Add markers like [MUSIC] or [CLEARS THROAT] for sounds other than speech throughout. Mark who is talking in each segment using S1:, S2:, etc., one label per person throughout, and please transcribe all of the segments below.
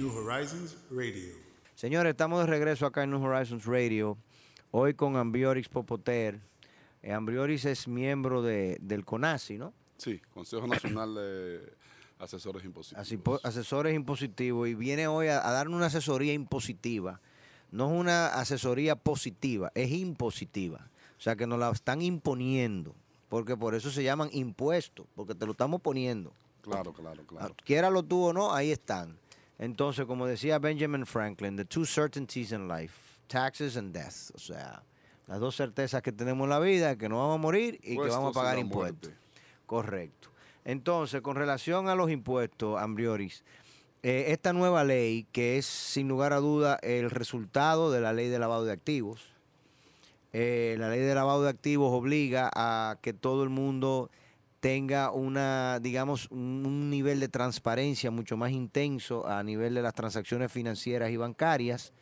S1: New Horizons Radio.
S2: Señores, estamos de regreso acá en New Horizons Radio. Hoy con Ambiorix Popoter. Eh, Ambiorix es miembro de, del CONASI, ¿no?
S3: Sí, Consejo Nacional de Asesores Impositivos.
S2: Así, po- asesores impositivos. Y viene hoy a, a darnos una asesoría impositiva. No es una asesoría positiva, es impositiva. O sea que nos la están imponiendo. Porque por eso se llaman impuestos, porque te lo estamos poniendo.
S3: Claro, claro, claro.
S2: Ah, Quiéralo tú o no, ahí están. Entonces, como decía Benjamin Franklin, the two certainties in life, taxes and death. O sea, las dos certezas que tenemos en la vida, que no vamos a morir y que vamos a pagar impuestos. Correcto. Entonces, con relación a los impuestos, Ambrioris, eh, esta nueva ley, que es sin lugar a duda el resultado de la ley de lavado de activos, eh, la ley de lavado de activos obliga a que todo el mundo tenga una, digamos, un, nivel de transparencia mucho más intenso a nivel de las transacciones financieras y bancarias,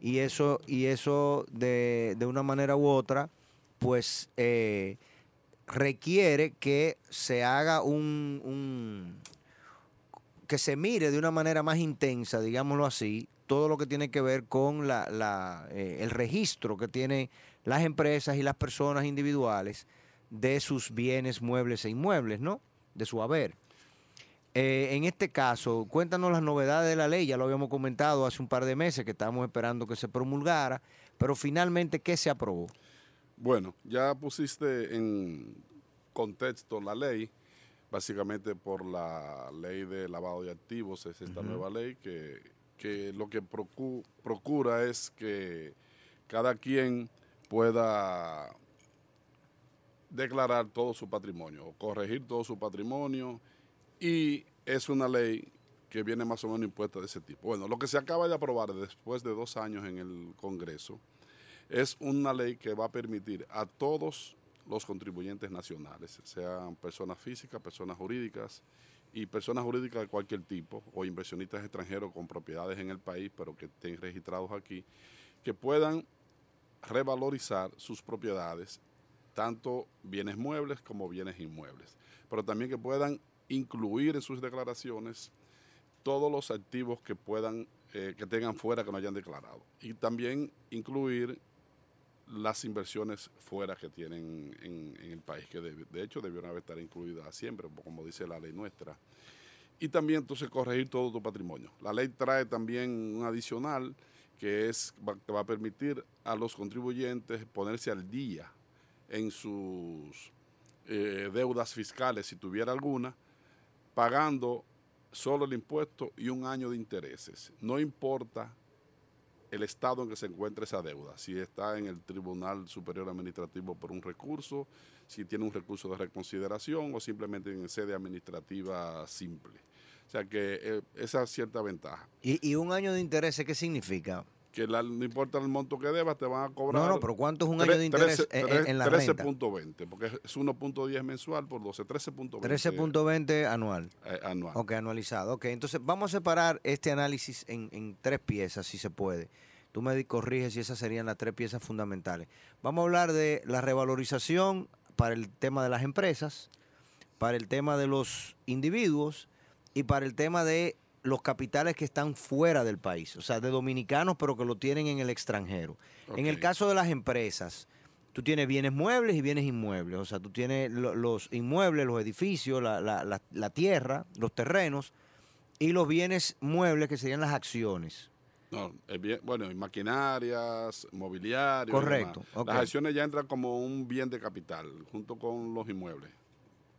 S2: y eso, y eso de, de una manera u otra, pues eh, requiere que se haga un, un- que se mire de una manera más intensa, digámoslo así, todo lo que tiene que ver con la, la, eh, el registro que tienen las empresas y las personas individuales de sus bienes muebles e inmuebles, ¿no? De su haber. Eh, en este caso, cuéntanos las novedades de la ley, ya lo habíamos comentado hace un par de meses que estábamos esperando que se promulgara, pero finalmente, ¿qué se aprobó?
S3: Bueno, ya pusiste en contexto la ley, básicamente por la ley de lavado de activos, es esta nueva ley que, que lo que procu- procura es que cada quien pueda declarar todo su patrimonio, o corregir todo su patrimonio, y es una ley que viene más o menos impuesta de ese tipo. Bueno, lo que se acaba de aprobar después de dos años en el Congreso es una ley que va a permitir a todos los contribuyentes nacionales, sean personas físicas, personas jurídicas y personas jurídicas de cualquier tipo, o inversionistas extranjeros con propiedades en el país, pero que estén registrados aquí, que puedan revalorizar sus propiedades, tanto bienes muebles como bienes inmuebles, pero también que puedan incluir en sus declaraciones todos los activos que puedan, eh, que tengan fuera que no hayan declarado. Y también incluir las inversiones fuera que tienen en, el país, que de, hecho debieron haber estar incluidas siempre, como dice la ley nuestra. Y también entonces corregir todo tu patrimonio. La ley trae también un adicional que es que va a permitir a los contribuyentes ponerse al día en sus eh, deudas fiscales, si tuviera alguna, pagando solo el impuesto y un año de intereses. No importa el estado en que se encuentre esa deuda, si está en el Tribunal Superior Administrativo por un recurso, si tiene un recurso de reconsideración o simplemente en sede administrativa simple. O sea que eh, esa es cierta ventaja.
S2: ¿Y, un año de interés qué significa?
S3: Que la- no importa el monto que debas, te van a cobrar.
S2: No, no, pero ¿cuánto es un año de interés en- en- en la renta?
S3: 13.20, porque es 1.10 mensual por 12, 13.20
S2: 13.20 anual.
S3: eh, anual.
S2: Ok, anualizado. Ok, entonces vamos a separar este análisis en, en tres piezas, si se puede. Tú me corriges si esas serían las tres piezas fundamentales. Vamos a hablar de la revalorización para el tema de las empresas, para el tema de los individuos y para el tema de los capitales que están fuera del país, o sea, de dominicanos pero que lo tienen en el extranjero. En el caso de las empresas, tú tienes bienes muebles y bienes inmuebles, o sea, tú tienes lo- los inmuebles, los edificios, la, la- la- la tierra, los terrenos y los bienes muebles que serían las acciones.
S3: No, bien- bueno, y maquinarias, mobiliario. y
S2: Correcto,
S3: demás. Las acciones ya entran como un bien de capital, junto con los inmuebles.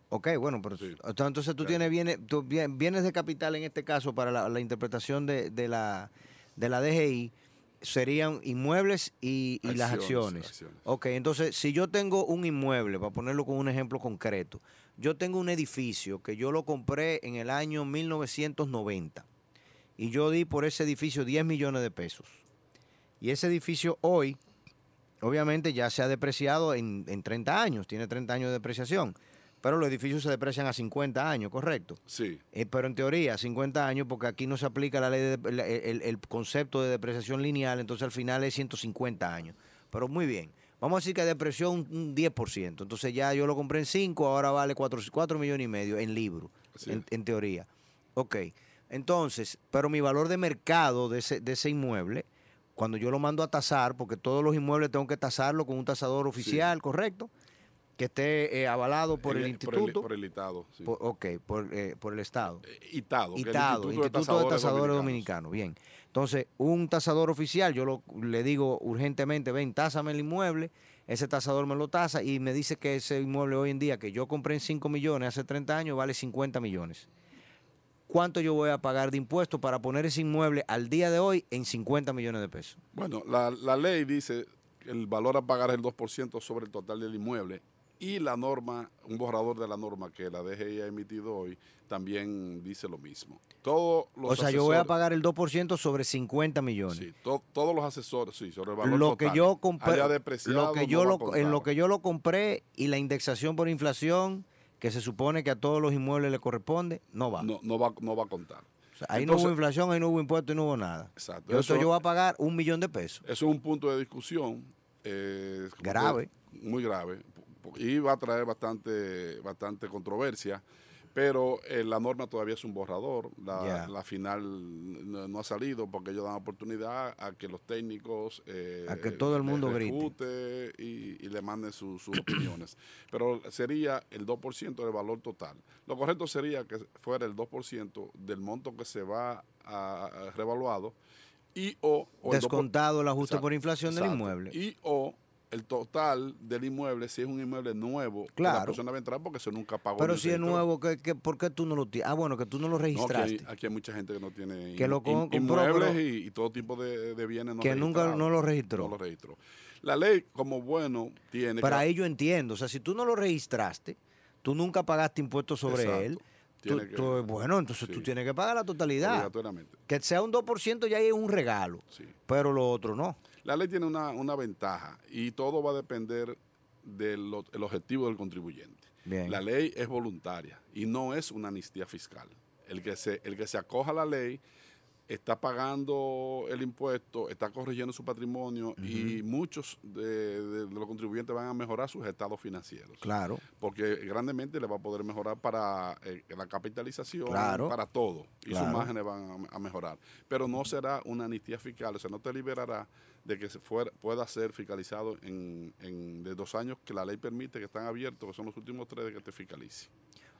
S2: Ok, bueno, pero
S3: Sí.
S2: entonces tú
S3: Claro.
S2: tienes bienes, tú bienes de capital en este caso para la, la interpretación de, de la, de la DGI serían inmuebles y, y las
S3: Acciones,
S2: acciones.
S3: acciones.
S2: Ok, entonces si yo tengo un inmueble, para ponerlo con un ejemplo concreto, yo tengo un edificio que yo lo compré en el año 1990 y yo di por ese edificio 10 millones de pesos. Y ese edificio hoy, obviamente ya se ha depreciado en, en 30 años, tiene 30 años de depreciación, pero los edificios se deprecian a 50 años, ¿correcto?
S3: Sí.
S2: Eh, pero en teoría, 50 años, porque aquí no se aplica la ley de, la- el, el concepto de depreciación lineal, entonces al final es 150 años. Pero muy bien. Vamos a decir que depreció un, un 10%. Entonces ya yo lo compré en 5, ahora vale 4, 4 millones y medio en libro, en teoría. Ok. Entonces, pero mi valor de mercado de ese, de ese inmueble, cuando yo lo mando a tasar, porque todos los inmuebles tengo que tasarlo con un tasador oficial, ¿correcto? Que esté eh, avalado por el, instituto.
S3: Por el, ITADO. sí.
S2: Por- ok, por, eh, por el Estado.
S3: Eh, ITADO. que el
S2: ITADO, Instituto, de Tasadores Dominicanos.
S3: Dominicanos.
S2: Bien. Entonces, un tasador oficial, yo lo- le digo urgentemente, ven, tásame el inmueble, ese tasador me lo tasa y me dice que ese inmueble hoy en día, que yo compré en 5 millones hace 30 años, vale 50 millones. ¿Cuánto yo voy a pagar de impuestos para poner ese inmueble al día de hoy en 50 millones de pesos?
S3: Bueno, la, la ley dice que el valor a pagar es el 2% sobre el total del inmueble y la norma, un borrador de la norma que la DGI ha emitido hoy, también dice lo mismo. Todos los
S2: o sea, yo voy a pagar el 2% sobre 50 millones.
S3: Sí, to- todos los asesores, sí, sobre el valor
S2: lo
S3: total.
S2: que yo compré, lo que yo lo, en lo que yo lo compré y la indexación por inflación, que se supone que a todos los inmuebles le corresponde, no va.
S3: no, no va, no va a contar.
S2: O sea, ahí no hubo inflación, ahí no hubo impuesto y no hubo nada.
S3: Exacto.
S2: Yo,
S3: Eso-
S2: yo voy a pagar un millón de pesos.
S3: Eso es un punto de discusión. eh,
S2: Grave.
S3: que- Muy grave. Y va a traer bastante, bastante controversia. Pero eh, la norma todavía es un borrador. La, final no, no ha salido porque ellos dan oportunidad a que los técnicos. eh,
S2: A que todo el mundo grite.
S3: y, y le manden su- sus [CLEARS THROAT] opiniones. Pero sería el 2% del valor total. Lo correcto sería que fuera el 2% del monto que se va a, a revaluado y o, o el 2%,
S2: Descontado el ajuste
S3: Exacto,
S2: por inflación del
S3: exacto.
S2: inmueble.
S3: Y o el total del inmueble, si es un inmueble nuevo, que la persona va a entrar porque eso nunca pagó.
S2: Pero si es nuevo, ¿qué, qué, por qué tú no lo tienes? Ah, bueno, que tú no lo
S3: No,
S2: registraste.
S3: hay, aquí hay mucha gente que no tiene
S2: Que
S3: in- in- inmuebles
S2: pero-
S3: y, y todo tipo de, de bienes no
S2: Que nunca no lo registró.
S3: No lo registró. La ley, como bueno, tiene
S2: Pero
S3: que-
S2: ahí yo entiendo. O sea, si tú no lo registraste, tú nunca pagaste impuestos sobre
S3: Exacto.
S2: él. Tú,
S3: Tiene que-
S2: tú- bueno, entonces tú tienes que pagar la totalidad.
S3: obligatoriamente.
S2: Que sea un 2% ya es un regalo.
S3: Sí.
S2: Pero lo otro no.
S3: La ley tiene una, una ventaja y todo va a depender del el objetivo del contribuyente.
S2: Bien.
S3: La ley es voluntaria y no es una amnistía fiscal. El que se, el que se acoja a la ley está pagando el impuesto, está corrigiendo su patrimonio y muchos de, de- de los contribuyentes van a mejorar sus estados financieros.
S2: Claro.
S3: Porque grandemente le va a poder mejorar para eh, la capitalización,
S2: Claro.
S3: para todo. Y
S2: Claro.
S3: sus márgenes van a, a mejorar. Pero no será una amnistía fiscal, o sea, no te liberará de que se fuera- pueda ser fiscalizado en, en de dos años que la ley permite, que están abiertos, que son los últimos tres de que te fiscalice.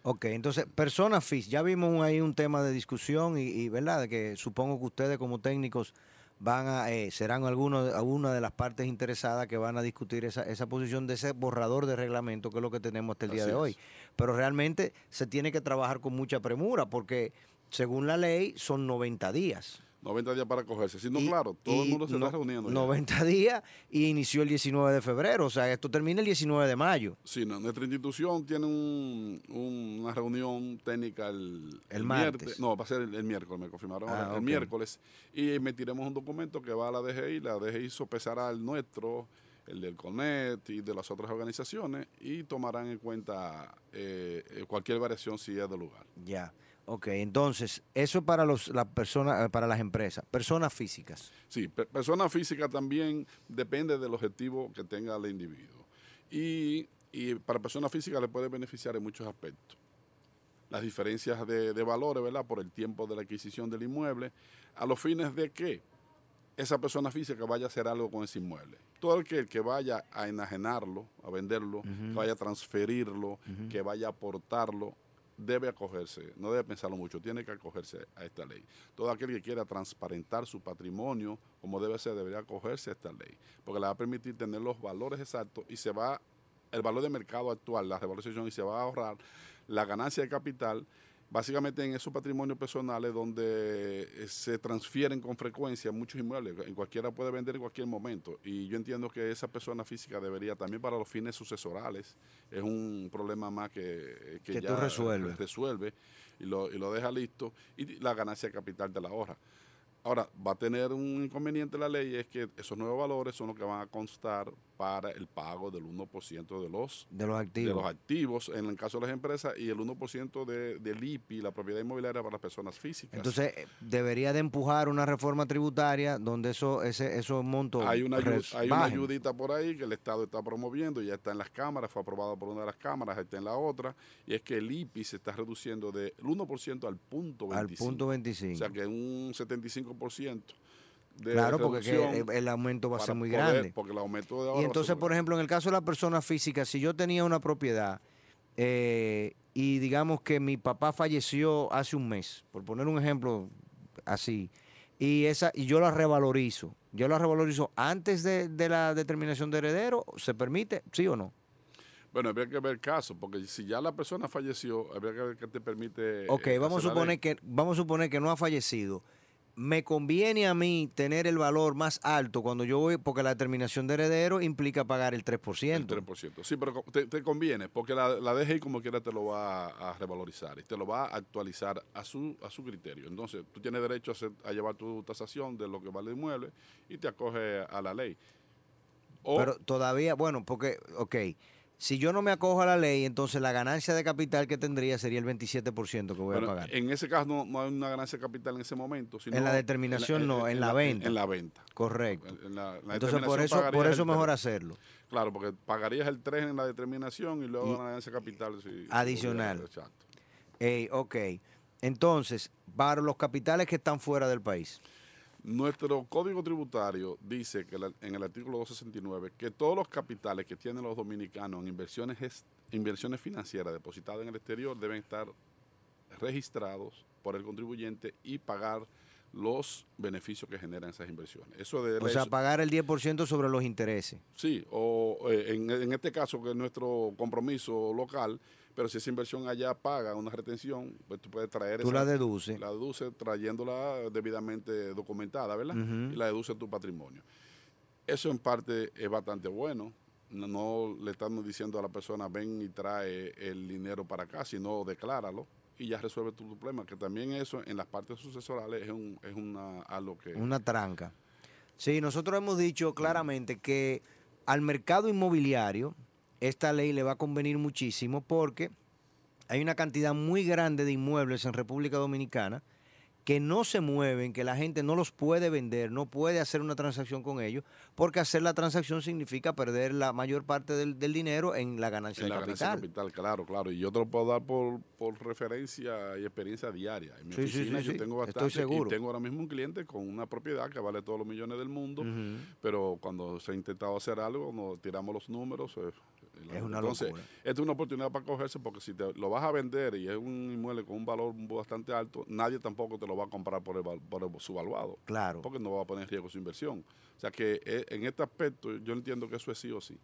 S2: Ok, entonces, personas físicas, ya vimos ahí un tema de discusión y, y, ¿verdad? De que supongo que ustedes como técnicos van a, eh, serán algunos, alguna de las partes interesadas que van a discutir esa, esa posición de ese borrador de reglamento que es lo que tenemos hasta el día
S3: Así
S2: de
S3: es.
S2: hoy. Pero realmente se tiene que trabajar con mucha premura porque según la ley son 90 días.
S3: 90 días para cogerse. Si no,
S2: Y-
S3: claro, todo el mundo se
S2: no-
S3: está reuniendo. ya.
S2: 90 días y inició el 19 de febrero, o sea, esto termina el 19 de mayo.
S3: Sí, no, nuestra institución tiene un- un- una reunión técnica el,
S2: El
S3: miércoles.
S2: martes.
S3: No, va a ser el, el miércoles, me confirmaron
S2: Ah,
S3: el miércoles. Y emitiremos un documento que va a la DGI. La DGI sopesará el nuestro, el del CONET y de las otras organizaciones y tomarán en cuenta eh, eh, cualquier variación si es de lugar.
S2: Ya. Ok, entonces, eso es para los, las personas, eh, para las empresas, personas físicas.
S3: Sí, pe- persona física también depende del objetivo que tenga el individuo. Y, y para persona física le puede beneficiar en muchos aspectos. Las diferencias de, de valores, ¿verdad? Por el tiempo de la adquisición del inmueble, a los fines de que esa persona física vaya a hacer algo con ese inmueble. Todo el que, el que vaya a enajenarlo, a venderlo, que vaya a transferirlo, que vaya a aportarlo, debe acogerse, no debe pensarlo mucho, tiene que acogerse a esta ley. Todo aquel que quiera transparentar su patrimonio como debe ser, debería acogerse a esta ley, porque le va a permitir tener los valores exactos y se va, el valor de mercado actual, la revalorización, y se va a ahorrar la ganancia de capital básicamente en esos patrimonios personales donde eh, se transfieren con frecuencia muchos inmuebles, en cualquiera puede vender en cualquier momento. Y yo entiendo que esa persona física debería también para los fines sucesorales, es un problema más que,
S2: Que tú
S3: ya
S2: resuelves.
S3: resuelve. y lo, y lo deja listo y la ganancia de capital te la ahorra. Ahora, va a tener un inconveniente la ley, es que esos nuevos valores son los que van a constar para el pago del 1% de los,
S2: de los activos.
S3: de los activos en el caso de las empresas y el 1% de, del IPI, la propiedad inmobiliaria para las personas físicas.
S2: Entonces, eh, debería de empujar una reforma tributaria donde eso, ese, esos montos
S3: hay una, hay una ayudita por ahí que el Estado está promoviendo, ya está en las cámaras, fue aprobado por una de las cámaras, está en la otra, y es que el IPI se está reduciendo del 1% al punto 25.
S2: al punto 25.
S3: O sea que un 75% de
S2: claro, porque el, el aumento va a ser muy
S3: poder-
S2: grande.
S3: Porque el aumento de ahora
S2: Y entonces, por ejemplo, en el caso de la persona física, si yo tenía una propiedad eh, y digamos que mi papá falleció hace un mes, por poner un ejemplo así, y esa y yo la revalorizo, yo la revalorizo antes de, de la determinación de heredero, ¿se permite? ¿Sí o no?
S3: Bueno, habría que ver el caso, porque si ya la persona falleció, habría que ver qué te permite.
S2: Ok,
S3: eh,
S2: vamos a suponer que vamos a suponer que no ha fallecido. Me conviene a mí tener el valor más alto cuando yo voy, porque la determinación de heredero implica pagar el 3%.
S3: El 3%. Sí, pero te, te conviene, porque la, la DGI como quiera te lo va a, a revalorizar y te lo va a actualizar a su, a su criterio. Entonces, tú tienes derecho a, hacer- a llevar tu tasación de lo que vale el inmueble y te acoge a la ley. O,
S2: Pero todavía, bueno, porque, ok, si yo no me acojo a la ley, entonces la ganancia de capital que tendría sería el 27% que voy a pagar.
S3: en ese caso no, no hay una ganancia de capital en ese momento. Sino
S2: En la determinación no, en la venta.
S3: En, la venta.
S2: Correcto.
S3: La-
S2: Entonces, por eso, por eso mejor hacerlo.
S3: Claro, porque pagarías el 3 en la determinación y luego
S2: Y-
S3: la ganancia de capital. si-
S2: Adicional.
S3: Exacto.
S2: Ok. Entonces, para los capitales que están fuera del país.
S3: Nuestro código tributario dice que la- en el artículo 269 que todos los capitales que tienen los dominicanos en inversiones, inversiones financieras depositadas en el exterior deben estar registrados por el contribuyente y pagar los beneficios que generan esas inversiones. Eso de
S2: O sea, pagar el 10% sobre los intereses.
S3: Sí, o eh, en, en este caso que es nuestro compromiso local, pero si esa inversión allá paga una retención, pues tú puedes traer
S2: Tú
S3: esa,
S2: la deduces.
S3: la deduces trayéndola debidamente documentada, ¿verdad? Y la deduce tu patrimonio. Eso en parte es bastante bueno. No, no le estamos diciendo a la persona ven y trae el dinero para acá, sino decláralo y ya resuelve tu problema. Que también eso en las partes sucesorales es, un, es una, algo que...
S2: Una tranca. Sí, nosotros hemos dicho claramente que al mercado inmobiliario esta ley le va a convenir muchísimo porque hay una cantidad muy grande de inmuebles en República Dominicana que no se mueven, que la gente no los puede vender, no puede hacer una transacción con ellos, porque hacer la transacción significa perder la mayor parte del, del dinero en la ganancia
S3: En
S2: de
S3: la ganancia
S2: capital.
S3: de capital, claro, claro. Y yo te lo puedo dar por, por referencia y experiencia diaria. En mi
S2: Sí, sí,
S3: oficina
S2: sí,
S3: yo
S2: sí.
S3: tengo
S2: Estoy
S3: bastante.
S2: seguro.
S3: Y tengo ahora mismo un cliente con una propiedad que vale todos los millones del mundo. Pero cuando se ha intentado hacer algo, nos tiramos los números.
S2: Es una
S3: Entonces,
S2: locura.
S3: esta es una oportunidad para cogerse porque si te lo vas a vender y es un inmueble con un valor bastante alto, nadie tampoco te lo va a comprar por, el, por el- su valuado.
S2: Claro.
S3: Porque no va a poner en riesgo su inversión. O sea que eh, en este aspecto yo entiendo que eso es sí o sí.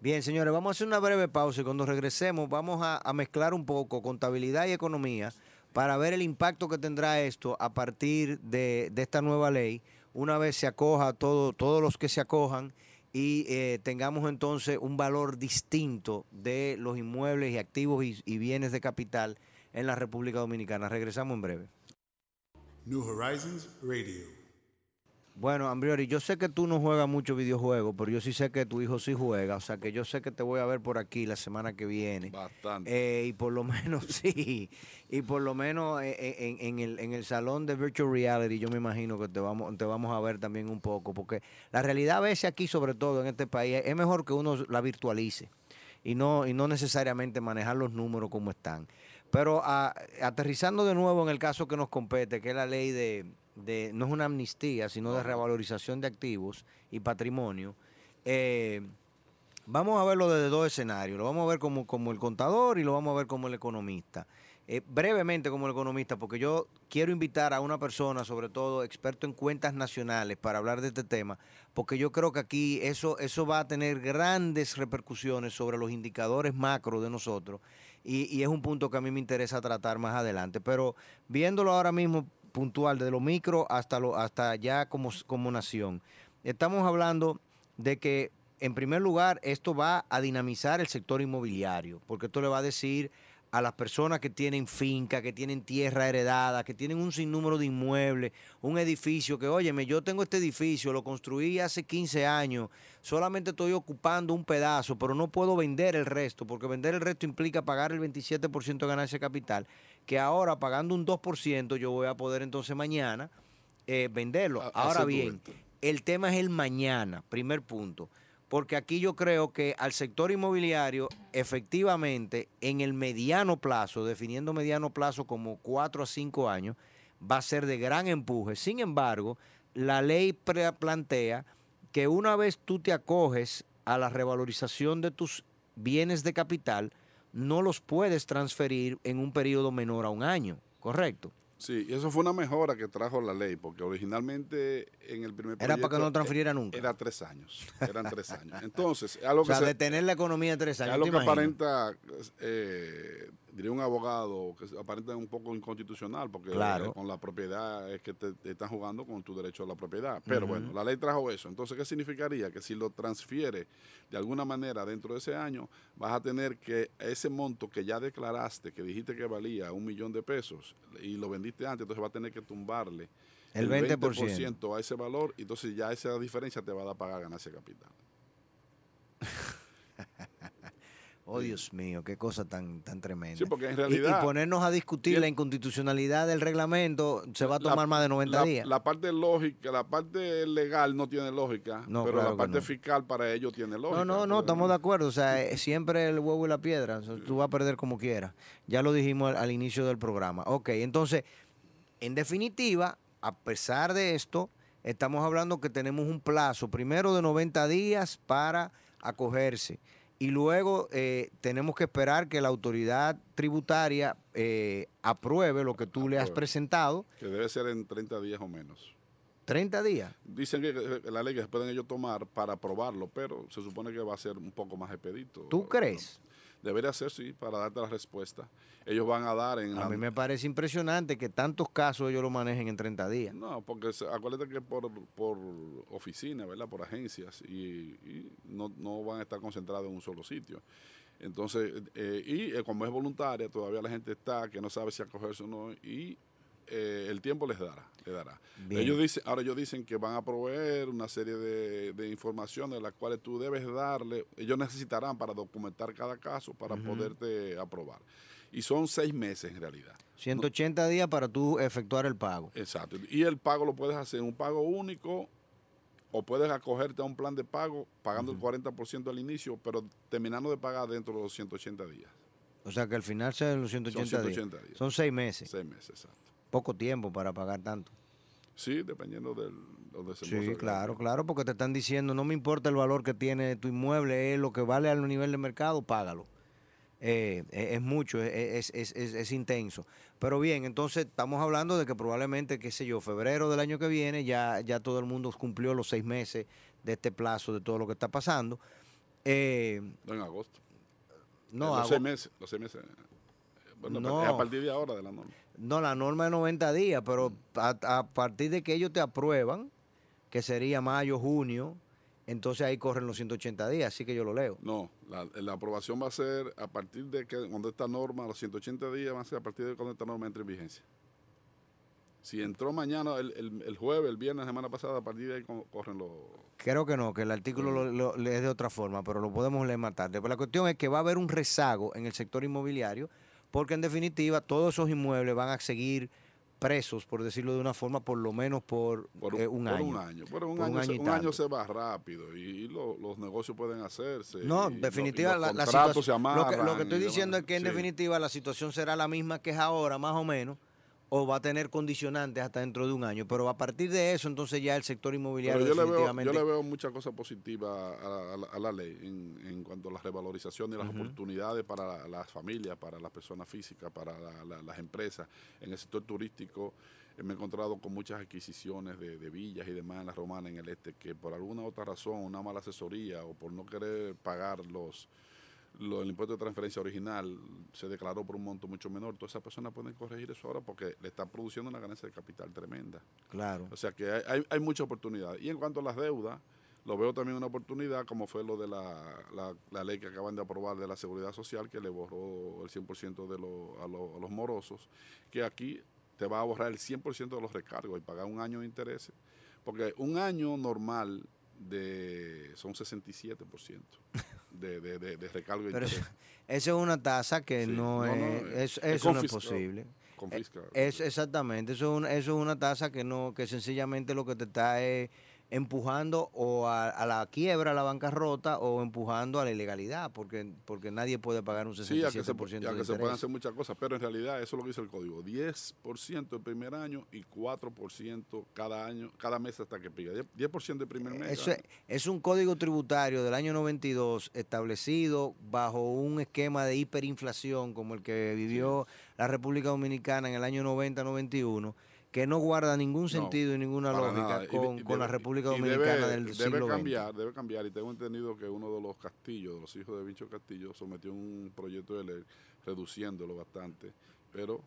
S2: Bien, señores, vamos a hacer una breve pausa y cuando regresemos vamos a, a mezclar un poco contabilidad y economía para ver el impacto que tendrá esto a partir de, de esta nueva ley, una vez se acoja todo, todos los que se acojan y eh, tengamos entonces un valor distinto de los inmuebles y activos y, bienes de capital en la República Dominicana. Regresamos en breve. Bueno, Ambriori, yo sé que tú no juegas mucho videojuegos, pero yo sí sé que tu hijo sí juega, o sea que yo sé que te voy a ver por aquí la semana que viene.
S3: Bastante.
S2: Eh, y por lo [LAUGHS] menos, sí, y por lo menos eh, eh, en, en el, en el salón de Virtual Reality yo me imagino que te vamos, te vamos a ver también un poco, porque la realidad a veces aquí, sobre todo en este país, es mejor que uno la virtualice y no, y no necesariamente manejar los números como están. Pero ah, aterrizando de nuevo en el caso que nos compete, que es la ley de, de no es una amnistía, sino de revalorización de activos y patrimonio, eh, Vamos a verlo desde dos escenarios. Lo vamos a ver como, como el contador y lo vamos a ver como el economista. Eh, brevemente como el economista, porque yo quiero invitar a una persona, sobre todo experto en cuentas nacionales, para hablar de este tema, porque yo creo que aquí eso, eso va a tener grandes repercusiones sobre los indicadores macro de nosotros y, y es un punto que a mí me interesa tratar más adelante. Pero viéndolo ahora mismo puntual, desde lo micro hasta, lo, hasta ya como, como nación, estamos hablando de que en primer lugar, esto va a dinamizar el sector inmobiliario, porque esto le va a decir a las personas que tienen finca, que tienen tierra heredada, que tienen un sinnúmero de inmuebles, un edificio que, óyeme, yo tengo este edificio, lo construí hace 15 años, solamente estoy ocupando un pedazo, pero no puedo vender el resto, porque vender el resto implica pagar el 27% de ganancia de capital, que ahora pagando un 2% yo voy a poder entonces mañana eh, venderlo. Ahora bien, el tema es el mañana, primer punto. Porque aquí yo creo que al sector inmobiliario, efectivamente, en el mediano plazo, definiendo mediano plazo como cuatro a cinco años, va a ser de gran empuje. Sin embargo, la ley plantea que una vez tú te acoges a la revalorización de tus bienes de capital, no los puedes transferir en un periodo menor a un año, ¿correcto?
S3: Sí, y eso fue una mejora que trajo la ley, porque originalmente en el primer
S2: Era para que no
S3: proyecto,
S2: transfiriera
S3: eh,
S2: nunca.
S3: Era tres años, eran tres años. Entonces, algo [LAUGHS]
S2: O
S3: que
S2: sea,
S3: se-
S2: detener la economía en tres años.
S3: algo
S2: ¿te
S3: que aparenta, eh, diría un abogado, que aparenta un poco inconstitucional, porque
S2: Claro.
S3: eh, con la propiedad es que te, te están jugando con tu derecho a la propiedad. Pero bueno, la ley trajo eso. Entonces, ¿qué significaría? Que si lo transfiere de alguna manera dentro de ese año, vas a tener que ese monto que ya declaraste, que dijiste que valía un millón de pesos, y lo vendiste antes, entonces va a tener que tumbarle
S2: El 20%.
S3: a ese valor, y entonces ya esa diferencia te va a dar pagar ganancia capital. [LAUGHS]
S2: Oh, Dios mío, qué cosa tan, tan tremenda.
S3: Sí, porque en
S2: Y-
S3: realidad-
S2: Y, ponernos a discutir la inconstitucionalidad del reglamento se va a
S3: La-
S2: tomar más de 90
S3: la,
S2: días.
S3: La parte lógica, la parte legal no tiene lógica,
S2: No,
S3: pero
S2: claro
S3: la parte
S2: no.
S3: fiscal para ellos tiene lógica.
S2: no, no, no, estamos de acuerdo. O sea, eh, siempre el huevo y la piedra. Tú vas a perder como quieras. Ya lo dijimos al, al inicio del programa. Ok, entonces, en definitiva, a pesar de esto, estamos hablando que tenemos un plazo, primero de 90 días para acogerse. Y luego eh, tenemos que esperar que la autoridad tributaria eh, apruebe lo que tú le has presentado.
S3: Que debe ser en 30 días o menos.
S2: 30 días.
S3: Dicen que la ley que se pueden ellos tomar para aprobarlo, pero se supone que va a ser un poco más expedito.
S2: ¿Tú crees?
S3: Debería ser, sí, para darte la respuesta. Ellos van a dar en
S2: A
S3: la-
S2: mí me parece impresionante que tantos casos ellos lo manejen en 30 días.
S3: No, porque acuérdate que por, por oficina, ¿verdad? Por agencias y, y no, no van a estar concentrados en un solo sitio. Entonces, eh, y eh, como es voluntaria, todavía la gente está que no sabe si acogerse o no y eh, el tiempo les dará, le dará.
S2: Bien.
S3: Ellos dicen, ahora ellos dicen que van a proveer una serie de, de informaciones las cuales tú debes darle, ellos necesitarán para documentar cada caso para poderte aprobar. Y son seis meses en realidad.
S2: 180 días para tú efectuar el pago.
S3: Exacto. Y el pago lo puedes hacer un pago único o puedes acogerte a un plan de pago pagando el 40% al inicio, pero terminando de pagar dentro de los 180 días.
S2: O sea que al final se los 180,
S3: Son
S2: días.
S3: 180 días.
S2: Son seis meses.
S3: Seis meses, exacto.
S2: Poco tiempo para pagar tanto.
S3: Sí, dependiendo del donde se
S2: Sí, claro, claro, porque te están diciendo, no me importa el valor que tiene tu inmueble, es lo que vale al nivel de mercado, págalo. Eh, es, es mucho, es, es- es- es intenso. Pero bien, entonces estamos hablando de que probablemente, qué sé yo, febrero del año que viene ya, ya todo el mundo cumplió los seis meses de este plazo de todo lo que está pasando. Eh,
S3: No en agosto.
S2: no,
S3: Eh, los seis meses. Los seis meses. Bueno,
S2: No.
S3: es a partir de ahora de la norma.
S2: No, la norma es 90 días, pero a, a partir de que ellos te aprueban, que sería mayo, junio, entonces ahí corren los 180 días, así que yo lo leo.
S3: No, la, la aprobación va a ser a partir de que cuando esta norma, los 180 días, va a ser a partir de cuando esta norma entre en vigencia. Si entró mañana, el, el- el jueves, el viernes, la semana pasada, a partir de ahí co- corren los...
S2: Creo que no, que el artículo lo, lo- es de otra forma, pero lo podemos leer más tarde. Pero la cuestión es que va a haber un rezago en el sector inmobiliario, porque en definitiva todos esos inmuebles van a seguir presos, por decirlo de una forma, por lo menos por,
S3: Por,
S2: eh, un
S3: por
S2: año.
S3: un año. Pero un,
S2: Por
S3: año, se, un año se va rápido y, y lo- los negocios pueden hacerse.
S2: No, en definitiva,
S3: y los
S2: la, la
S3: contratos se
S2: situación. Lo que, lo que estoy diciendo es que en
S3: Sí.
S2: definitiva la situación será la misma que es ahora, más o menos, o va a tener condicionantes hasta dentro de un año. Pero a partir de eso, entonces ya el sector inmobiliario
S3: Pero yo le, veo, yo le veo muchas cosas positivas a, a la, a la ley en, en cuanto a la revalorización y las oportunidades para la- las familias, para las personas físicas, para la- la- las empresas. En el sector turístico eh, me he encontrado con muchas adquisiciones de, de villas y demás en la romana en el este que por alguna otra razón, una mala asesoría o por no querer pagar los, lo- el impuesto de transferencia original se declaró por un monto mucho menor. Todas esas personas pueden corregir eso ahora porque le está produciendo una ganancia de capital tremenda.
S2: Claro.
S3: O sea que hay, hay, hay mucha oportunidad. Y en cuanto a las deudas, lo veo también una oportunidad, como fue lo de la, la- la ley que acaban de aprobar de la seguridad social, que le borró el 100% de lo- a, lo- a los morosos, que aquí te va a borrar el 100% de los recargos y pagar un año de intereses. Porque un año normal de son 67% de, de, de, de recargo
S2: Pero eso, es una tasa que
S3: Sí,
S2: no,
S3: no, no,
S2: es,
S3: es-
S2: es-
S3: es
S2: eso no es posible.
S3: Confisca.
S2: Es exactamente, eso es una, eso es una tasa que no, que sencillamente lo que te está es empujando o a, a la quiebra, a la bancarrota o empujando a la ilegalidad, porque, porque nadie puede pagar un 67%
S3: Sí, a que, se,
S2: de
S3: a que se pueden hacer muchas cosas, pero en realidad eso es lo que dice el código. 10% el primer año y 4% cada año, cada mes hasta que pica. 10%, 10% el primer mes.
S2: Eso es, es un código tributario del año 92 establecido bajo un esquema de hiperinflación como el que vivió la República Dominicana en el año 90-91, que no guarda ningún sentido y ninguna lógica.
S3: Y
S2: con, la República Dominicana
S3: debe,
S2: del
S3: debe
S2: siglo XX.
S3: cambiar, debe cambiar. Y tengo entendido que uno de los castillos, de los hijos de Vincho Castillo, sometió un proyecto de ley reduciéndolo bastante, pero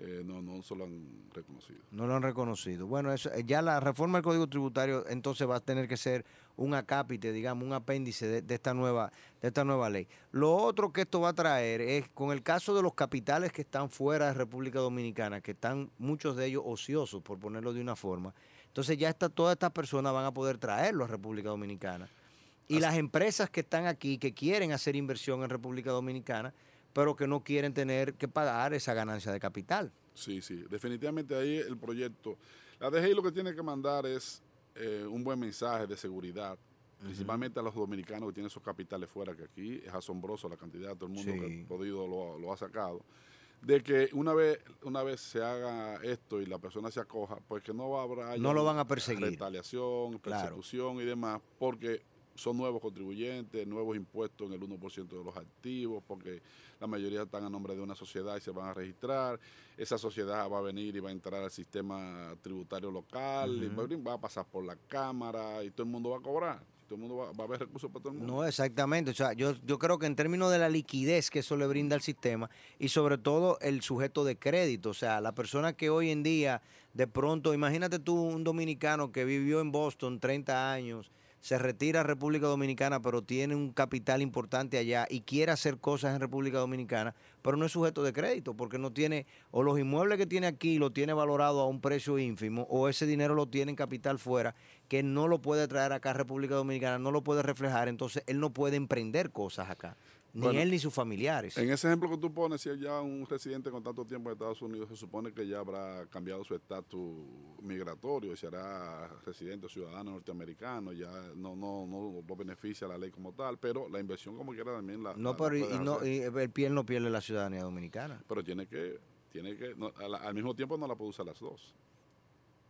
S3: eh, no, no se lo han reconocido.
S2: No lo han reconocido. Bueno, eso, eh, ya la reforma del Código Tributario entonces va a tener que ser un acápite, digamos, un apéndice de, de esta nueva, de esta nueva ley. Lo otro que esto va a traer es, con el caso de los capitales que están fuera de República Dominicana, que están muchos de ellos ociosos, por ponerlo de una forma, entonces ya está, todas estas personas van a poder traerlo a República Dominicana. Y las empresas que están aquí, que quieren hacer inversión en República Dominicana, pero que no quieren tener que pagar esa ganancia de capital.
S3: Sí, sí, definitivamente ahí el proyecto. La DGI lo que tiene que mandar es eh, un buen mensaje de seguridad, principalmente a los dominicanos que tienen esos capitales fuera, que aquí es asombroso la cantidad, todo el mundo
S2: Sí.
S3: que ha podido lo, lo ha sacado, de que una vez, una vez se haga esto y la persona se acoja, pues que no habrá
S2: No lo van a perseguir.
S3: retaliación,
S2: Claro.
S3: persecución y demás, porque son nuevos contribuyentes, nuevos impuestos en el 1% de los activos, porque la mayoría están a nombre de una sociedad y se van a registrar. Esa sociedad va a venir y va a entrar al sistema tributario local, va a pasar por la Cámara y todo el mundo va a cobrar. Todo el mundo va, va a haber recursos para todo el mundo.
S2: No, exactamente. O sea, yo, yo creo que en términos de la liquidez que eso le brinda al sistema y sobre todo el sujeto de crédito, o sea, la persona que hoy en día, de pronto, imagínate tú un dominicano que vivió en Boston 30 años, se retira a República Dominicana, pero tiene un capital importante allá y quiere hacer cosas en República Dominicana, pero no es sujeto de crédito, porque no tiene, o los inmuebles que tiene aquí lo tiene valorado a un precio ínfimo, o ese dinero lo tiene en capital fuera, que no lo puede traer acá a República Dominicana, no lo puede reflejar, entonces él no puede emprender cosas acá, ni
S3: Bueno,
S2: él ni sus familiares.
S3: En ese ejemplo que tú pones, si ya un residente con tanto tiempo en Estados Unidos, se supone que ya habrá cambiado su estatus migratorio, y será residente o ciudadano norteamericano, ya no, no, no lo beneficia la ley como tal, pero la inversión como quiera también la...
S2: no,
S3: la-
S2: pero
S3: la
S2: y, no, y el piel no pierde la ciudadanía dominicana.
S3: Pero tiene que, tiene que no, al mismo tiempo no la puede usar las dos.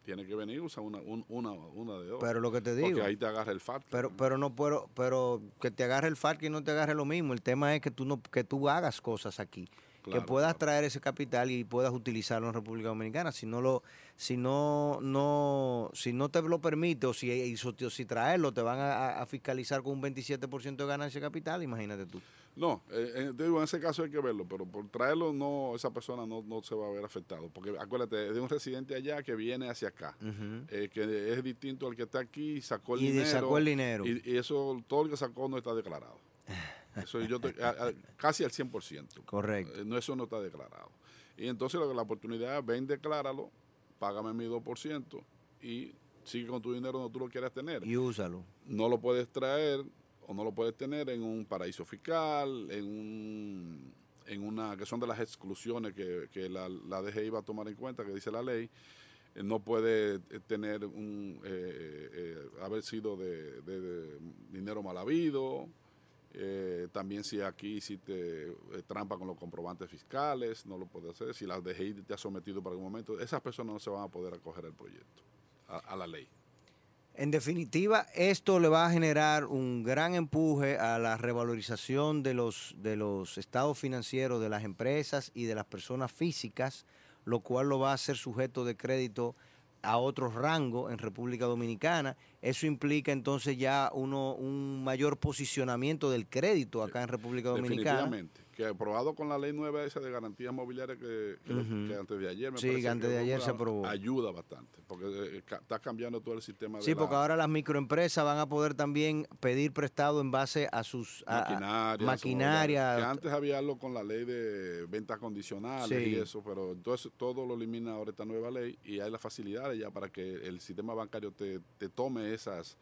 S3: Tiene que venir y usar una, un- una, una de dos.
S2: Pero lo que te digo.
S3: Porque ahí te agarra el FAT.
S2: Pero, pero no puedo, pero que te agarre el FARC y no te agarre lo mismo. El tema es que tú no, que tú hagas cosas aquí. que puedas
S3: claro.
S2: traer ese capital y puedas utilizarlo en República Dominicana. Si no lo, si no, no, si no te lo permite, o si, o si traerlo te van a, a fiscalizar con un 27% de ganancia de capital, imagínate tú.
S3: No, eh, eh, te digo, en ese caso hay que verlo, pero por traerlo no, esa persona no, no se va a ver afectado. Porque acuérdate, es de un residente allá que viene hacia acá. eh, que es distinto al que está aquí y sacó el
S2: Y
S3: dinero.
S2: sacó el dinero.
S3: Y, y eso, todo lo que sacó no está declarado. [LAUGHS] Eso yo te- a- a- casi al 100%.
S2: Correcto.
S3: Eh, No, eso no está declarado. Y entonces que la oportunidad es, ven, decláralo, págame mi 2% y sigue con tu dinero donde tú lo quieras tener.
S2: Y úsalo.
S3: No lo puedes traer o no lo puedes tener en un paraíso fiscal, en un en una que son de las exclusiones que, que la, la DGI va a tomar en cuenta, que dice la ley, eh, no puede eh, tener un eh, eh, haber sido de, dinero mal habido, eh, también si aquí hiciste eh, trampa con los comprobantes fiscales, no lo puede hacer. Si la DGI te ha sometido por algún momento, esas personas no se van a poder acoger al proyecto, a la ley.
S2: En definitiva, esto le va a generar un gran empuje a la revalorización de los, de los estados financieros de las empresas y de las personas físicas, lo cual lo va a hacer sujeto de crédito a otro rango en República Dominicana. Eso implica entonces ya uno un mayor posicionamiento del crédito acá en República Dominicana.
S3: Definitivamente. Que aprobado con la ley nueva esa de garantías mobiliarias que, que lo- que antes de ayer me
S2: Sí,
S3: parece
S2: que antes de ayer se aprobó.
S3: Ayuda bastante, porque eh, está cambiando todo el sistema de
S2: Sí, porque
S3: la
S2: ahora las microempresas van a poder también pedir prestado en base a sus a- a-
S3: maquinaria.
S2: maquinaria.
S3: Que antes había algo con la ley de ventas condicionales
S2: Sí.
S3: y eso, pero entonces todo lo elimina ahora esta nueva ley y hay las facilidades ya para que el sistema bancario te, te tome esas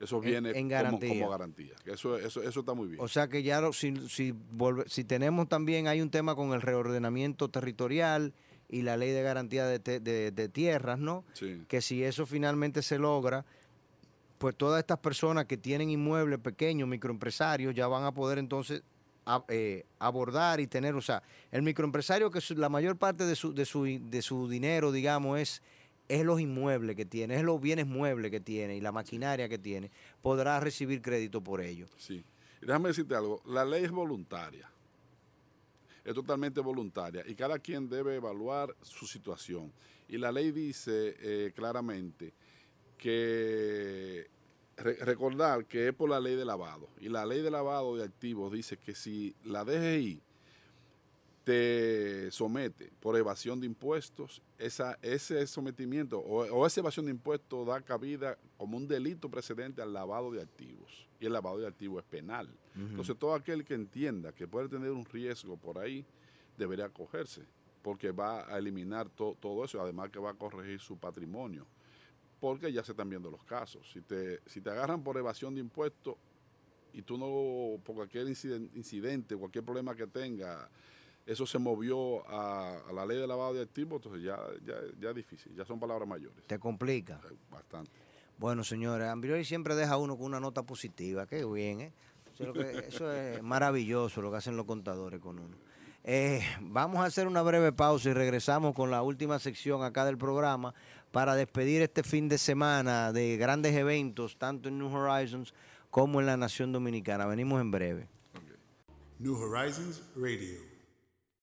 S3: esos
S2: En-
S3: bienes
S2: en
S3: como-
S2: garantía.
S3: Como, garantía. Eso, eso, eso está muy bien.
S2: O sea que ya lo- si, si, volve- si tenemos también, hay un tema con el reordenamiento territorial y la ley de garantía de, te- de- de tierras, ¿no?
S3: sí.
S2: Que si eso finalmente se logra, pues todas estas personas que tienen inmuebles pequeños, microempresarios, ya van a poder entonces a- eh, abordar y tener, o sea, el microempresario que su- la mayor parte de su, de su, de su dinero, digamos, es, es los inmuebles que tiene, es los bienes muebles que tiene y la maquinaria que tiene, podrá recibir crédito por ello.
S3: Sí. Déjame decirte algo, la ley es voluntaria. Es totalmente voluntaria y cada quien debe evaluar su situación. Y la ley dice eh, claramente que re- recordar que es por la ley de lavado. Y la ley de lavado de activos dice que si la DGI te somete por evasión de impuestos, esa, ese sometimiento o, o esa evasión de impuestos da cabida como un delito precedente al lavado de activos. Y el lavado de activos es penal. Entonces todo aquel que entienda que puede tener un riesgo por ahí, debería acogerse, porque va a eliminar to- todo eso, además que va a corregir su patrimonio, porque ya se están viendo los casos. Si te, si te agarran por evasión de impuestos y tú no, por cualquier inciden- incidente, cualquier problema que tenga, eso se movió a, a la ley de lavado de activos, entonces ya, ya, ya es difícil, ya son palabras mayores.
S2: Te complica.
S3: Eh, Bastante.
S2: Bueno, señores, Ambrioli siempre deja a uno con una nota positiva. Qué bien, ¿eh? Eso es, lo que- [LAUGHS] eso es maravilloso lo que hacen los contadores con uno. Eh, vamos a hacer una breve pausa y regresamos con la última sección acá del programa para despedir este fin de semana de grandes eventos, tanto en New Horizons como en la Nación Dominicana. Venimos en breve.
S1: New Horizons Radio.